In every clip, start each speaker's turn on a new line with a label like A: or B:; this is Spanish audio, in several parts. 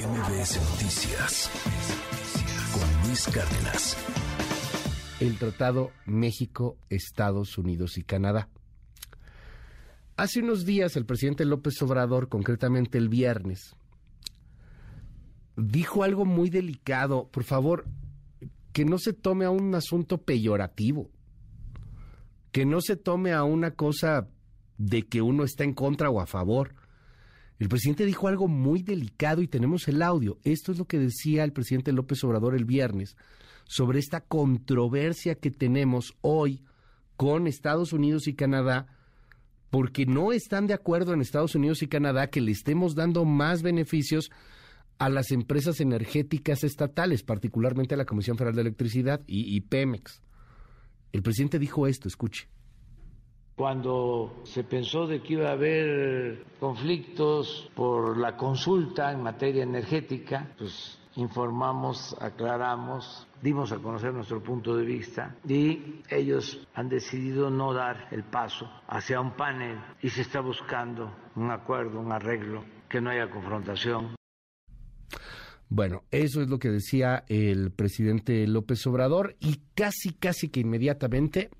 A: MBS Noticias con Luis Cárdenas.
B: El Tratado México, Estados Unidos y Canadá. Hace unos días el presidente López Obrador, concretamente el viernes, dijo algo muy delicado. Por favor, que no se tome a un asunto peyorativo, que no se tome a una cosa de que uno está en contra o a favor. El presidente dijo algo muy delicado y tenemos el audio. Esto es lo que decía el presidente López Obrador el viernes sobre esta controversia que tenemos hoy con Estados Unidos y Canadá, porque no están de acuerdo en Estados Unidos y Canadá que le estemos dando más beneficios a las empresas energéticas estatales, particularmente a la Comisión Federal de Electricidad y, Pemex. El presidente dijo esto, escuche
C: cuando se pensó de que iba a haber conflictos por la consulta en materia energética, pues informamos, aclaramos, dimos a conocer nuestro punto de vista y ellos han decidido no dar el paso hacia un panel y se está buscando un acuerdo, un arreglo, que no haya confrontación.
B: Bueno, eso es lo que decía el presidente López Obrador y casi, casi que inmediatamente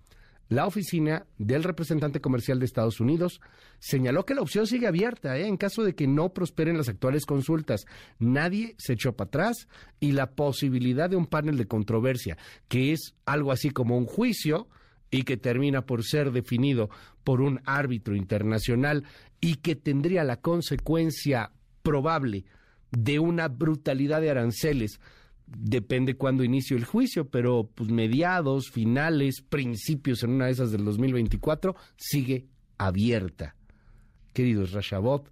B: la oficina del representante comercial de Estados Unidos señaló que la opción sigue abierta ¿eh? en caso de que no prosperen las actuales consultas. Nadie se echó para atrás y la posibilidad de un panel de controversia, que es algo así como un juicio y que termina por ser definido por un árbitro internacional y que tendría la consecuencia probable de una brutalidad de aranceles depende cuándo inicie el juicio, pero pues mediados, finales, principios en una de esas del 2024 sigue abierta. Queridos Rashabot,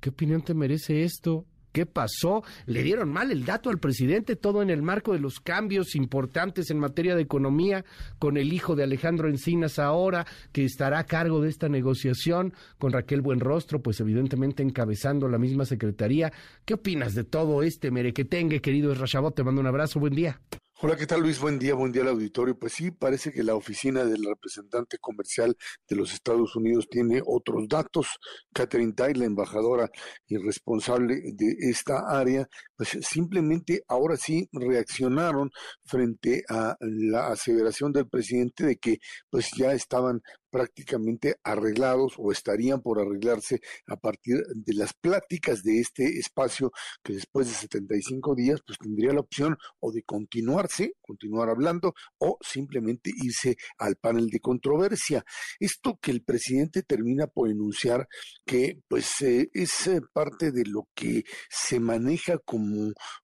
B: ¿qué opinión te merece esto? ¿Qué pasó? Le dieron mal el dato al presidente, todo en el marco de los cambios importantes en materia de economía, con el hijo de Alejandro Encinas ahora, que estará a cargo de esta negociación, con Raquel Buenrostro, pues evidentemente encabezando la misma secretaría. ¿Qué opinas de todo este merequetengue, querido Rashabot? Te mando un abrazo, buen día.
D: Hola, ¿qué tal Luis? Buen día, buen día al auditorio. Pues sí, parece que la oficina del representante comercial de los Estados Unidos tiene otros datos. Catherine Tai, la embajadora y responsable de esta área, pues simplemente ahora sí reaccionaron frente a la aseveración del presidente de que pues ya estaban prácticamente arreglados o estarían por arreglarse a partir de las pláticas de este espacio que después de 75 días pues tendría la opción o de continuarse, continuar hablando o simplemente irse al panel de controversia. Esto que el presidente termina por enunciar que pues eh, es eh, parte de lo que se maneja como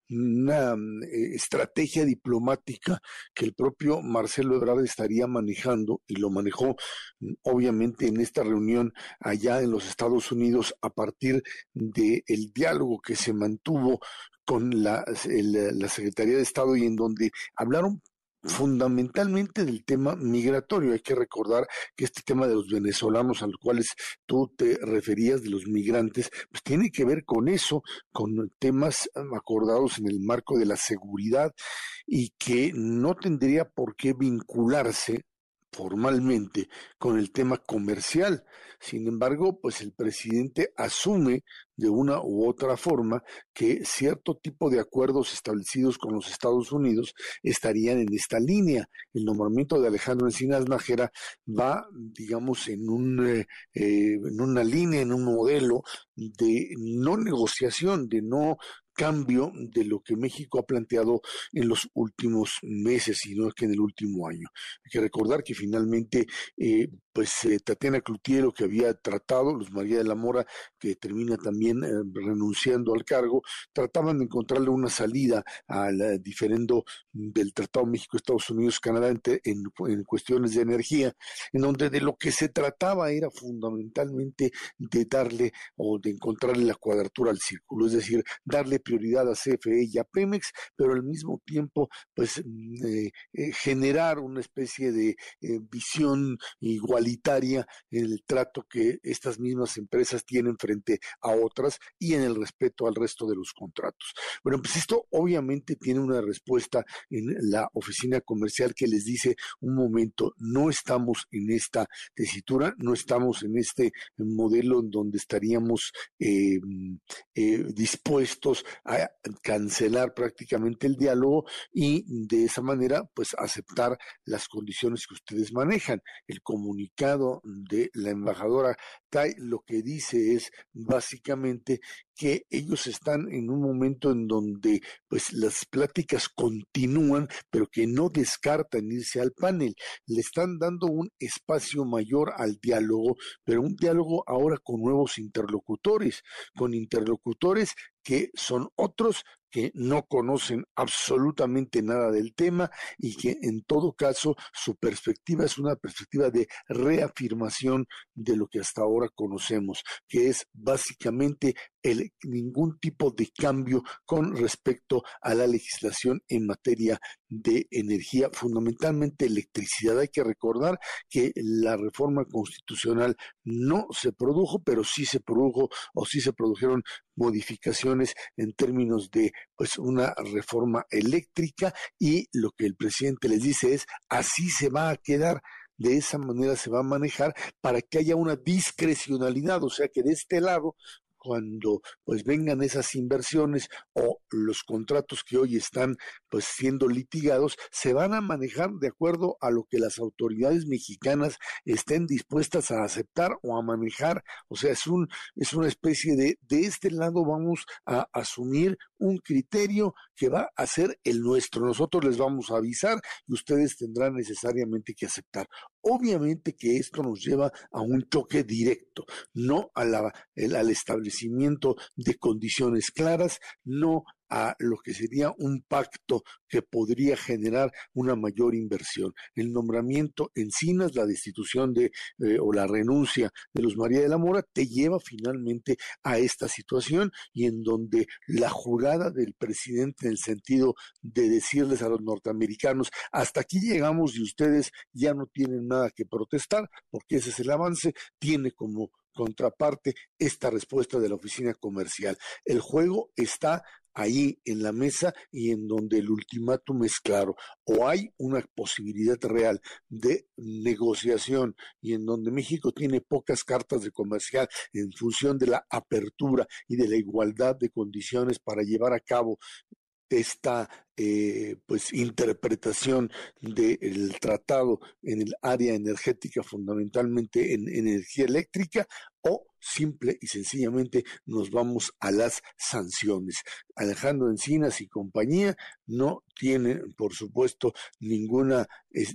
D: una eh, estrategia diplomática que el propio Marcelo Ebrard estaría manejando y lo manejó mm, obviamente en esta reunión allá en los Estados Unidos a partir del el diálogo que se mantuvo con la, la Secretaría de Estado y en donde hablaron fundamentalmente del tema migratorio. Hay que recordar que este tema de los venezolanos a los cuales tú te referías, de los migrantes, pues tiene que ver con eso, con temas acordados en el marco de la seguridad y que no tendría por qué vincularse formalmente con el tema comercial. Sin embargo, pues el presidente asume de una u otra forma que cierto tipo de acuerdos establecidos con los Estados Unidos estarían en esta línea. El nombramiento de Alejandro Encinas Nájera va, digamos, en, un, eh, eh, en una línea, en un modelo de no negociación, de no cambio de lo que México ha planteado en los últimos meses, sino que en el último año. Hay que recordar que finalmente, eh, pues eh, Tatiana Clutiero, que había tratado, Luz María de la Mora, que termina también eh, renunciando al cargo, trataban de encontrarle una salida al diferendo del Tratado México-Estados Unidos-Canadá en, en cuestiones de energía, en donde de lo que se trataba era fundamentalmente de darle o de encontrarle la cuadratura al círculo, es decir, darle prioridad a CFE y a Pemex, pero al mismo tiempo, pues, mm, eh, eh, generar una especie de eh, visión igual igualitaria en el trato que estas mismas empresas tienen frente a otras y en el respeto al resto de los contratos. Bueno, pues esto obviamente tiene una respuesta en la oficina comercial que les dice un momento, no estamos en esta tesitura, no estamos en este modelo en donde estaríamos eh, eh, dispuestos a cancelar prácticamente el diálogo y de esa manera pues aceptar las condiciones que ustedes manejan. El de la embajadora Tai lo que dice es básicamente que ellos están en un momento en donde pues las pláticas continúan, pero que no descartan irse al panel. Le están dando un espacio mayor al diálogo, pero un diálogo ahora con nuevos interlocutores, con interlocutores que son otros que no conocen absolutamente nada del tema y que en todo caso su perspectiva es una perspectiva de reafirmación de lo que hasta ahora conocemos, que es básicamente el, ningún tipo de cambio con respecto a la legislación en materia de energía, fundamentalmente electricidad. Hay que recordar que la reforma constitucional no se produjo, pero sí se produjo o sí se produjeron modificaciones en términos de pues una reforma eléctrica y lo que el presidente les dice es así se va a quedar de esa manera se va a manejar para que haya una discrecionalidad, o sea que de este lado cuando pues vengan esas inversiones o los contratos que hoy están pues siendo litigados se van a manejar de acuerdo a lo que las autoridades mexicanas estén dispuestas a aceptar o a manejar. O sea es un es una especie de de este lado vamos a asumir un criterio que va a ser el nuestro. Nosotros les vamos a avisar y ustedes tendrán necesariamente que aceptar obviamente que esto nos lleva a un choque directo no al establecimiento de condiciones claras, no a lo que sería un pacto que podría generar una mayor inversión. El nombramiento Encinas, la destitución de eh, o la renuncia de los María de la Mora, te lleva finalmente a esta situación y en donde la jurada del presidente en el sentido de decirles a los norteamericanos, hasta aquí llegamos y ustedes ya no tienen nada que protestar, porque ese es el avance, tiene como contraparte esta respuesta de la oficina comercial. El juego está ahí en la mesa y en donde el ultimátum es claro. O hay una posibilidad real de negociación y en donde México tiene pocas cartas de comercial en función de la apertura y de la igualdad de condiciones para llevar a cabo esta eh, pues interpretación del tratado en el área energética, fundamentalmente en, energía eléctrica, o simple y sencillamente nos vamos a las sanciones. Alejandro Encinas y compañía no tienen, por supuesto, ninguna,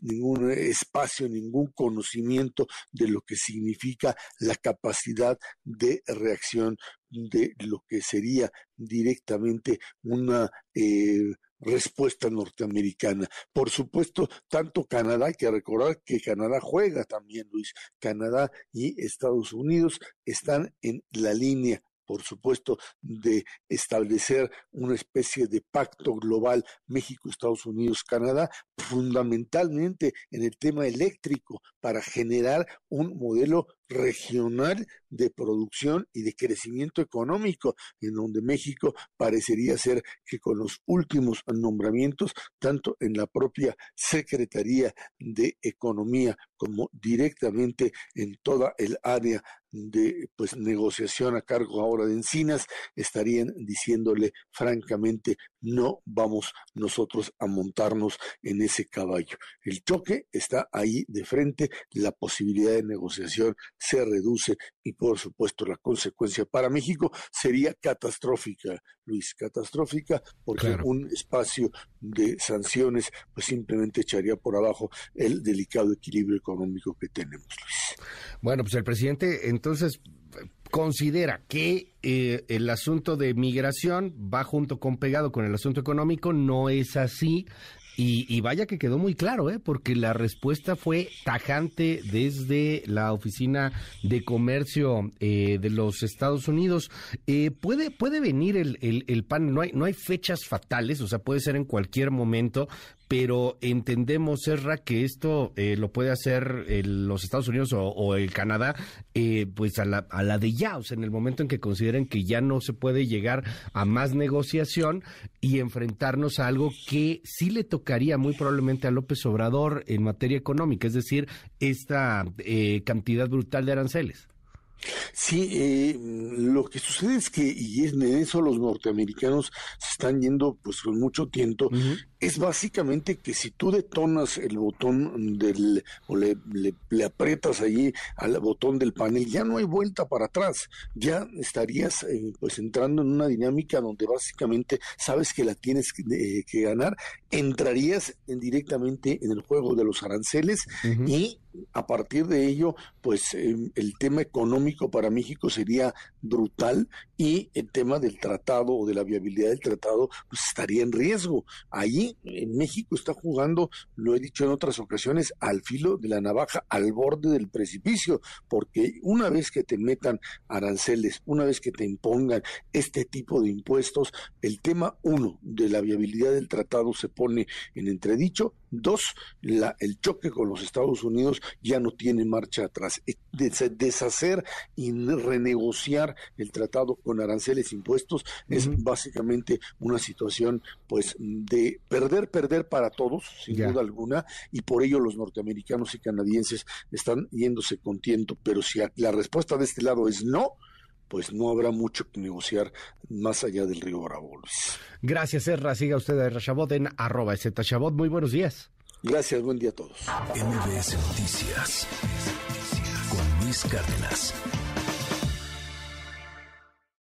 D: ningún espacio, ningún conocimiento de lo que significa la capacidad de reacción de lo que sería directamente una eh, respuesta norteamericana. Por supuesto, tanto Canadá, hay que recordar que Canadá juega también, Luis. Canadá y Estados Unidos están en la línea por supuesto, de establecer una especie de pacto global México, Estados Unidos, Canadá, fundamentalmente en el tema eléctrico, para generar un modelo regional de producción y de crecimiento económico, en donde México parecería ser que con los últimos nombramientos, tanto en la propia Secretaría de Economía como directamente en toda el área de pues negociación a cargo ahora de Encinas, estarían diciéndole francamente no vamos nosotros a montarnos en ese caballo. El choque está ahí de frente, la posibilidad de negociación se reduce y por supuesto la consecuencia para México sería catastrófica, Luis, catastrófica porque un espacio de sanciones pues simplemente echaría por abajo el delicado equilibrio económico que tenemos, Luis.
B: Bueno, pues el presidente entonces considera que eh, el asunto de migración va junto con pegado con el asunto económico, no es así Y, vaya que quedó muy claro, ¿eh? porque la respuesta fue tajante desde la Oficina de Comercio eh, de los Estados Unidos. Eh, ¿puede, ¿Puede venir el, el, el PAN? No hay, no hay fechas fatales, o sea, puede ser en cualquier momento, pero entendemos, Serra, que esto eh, lo puede hacer los Estados Unidos o, el Canadá, eh, pues a la, a la de ya, o sea, en el momento en que consideren que ya no se puede llegar a más negociación y enfrentarnos a algo que sí le tocaría muy probablemente a López Obrador en materia económica, es decir, esta eh, cantidad brutal de aranceles.
D: Sí, eh, lo que sucede es que, y en eso los norteamericanos se están yendo pues con mucho tiento, es básicamente que si tú detonas el botón del, o le, le, aprietas allí al botón del panel, ya no hay vuelta para atrás, ya estarías eh, pues entrando en una dinámica donde básicamente sabes que la tienes que, eh, ganar, entrarías directamente en el juego de los aranceles y a partir de ello, pues em, el tema económico para México sería brutal y el tema del tratado o de la viabilidad del tratado pues estaría en riesgo. Ahí en México está jugando, lo he dicho en otras ocasiones, al filo de la navaja, al borde del precipicio, porque una vez que te metan aranceles, una vez que te impongan este tipo de impuestos, el tema uno de la viabilidad del tratado se pone en entredicho, dos, la, el choque con los Estados Unidos ya no tiene marcha atrás. Eh, deshacer y renegociar el tratado con aranceles impuestos es básicamente una situación pues de perder, perder para todos, sin duda alguna, y por ello los norteamericanos y canadienses están yéndose con tiento, pero si la respuesta de este lado es no, pues no habrá mucho que negociar más allá del río Bravo,
B: Gracias, Erra. Siga usted a Chabot en arroba Chabot. Muy buenos días.
D: Gracias, buen día a todos.
A: MBS Noticias con Luis Cárdenas.